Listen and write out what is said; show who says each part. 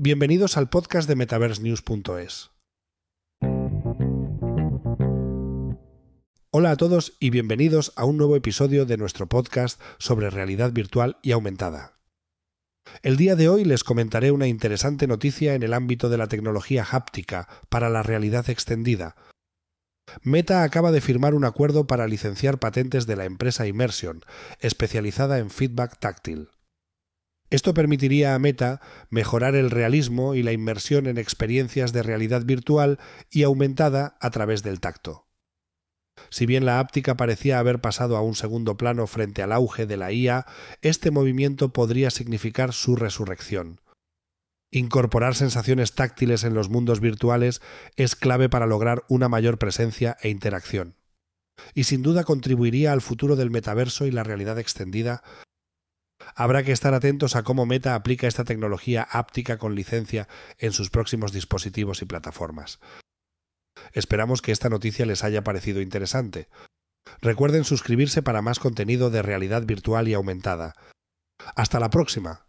Speaker 1: Bienvenidos al podcast de MetaverseNews.es. Hola a todos y bienvenidos a un nuevo episodio de nuestro podcast sobre realidad virtual y aumentada. El día de hoy les comentaré una interesante noticia en el ámbito de la tecnología háptica para la realidad extendida. Meta acaba de firmar un acuerdo para licenciar patentes de la empresa Immersion, especializada en feedback táctil. Esto permitiría a Meta mejorar el realismo y la inmersión en experiencias de realidad virtual y aumentada a través del tacto. Si bien la áptica parecía haber pasado a un segundo plano frente al auge de la IA, este movimiento podría significar su resurrección. Incorporar sensaciones táctiles en los mundos virtuales es clave para lograr una mayor presencia e interacción. Y sin duda contribuiría al futuro del metaverso y la realidad extendida, Habrá que estar atentos a cómo Meta aplica esta tecnología áptica con licencia en sus próximos dispositivos y plataformas. Esperamos que esta noticia les haya parecido interesante. Recuerden suscribirse para más contenido de realidad virtual y aumentada. Hasta la próxima.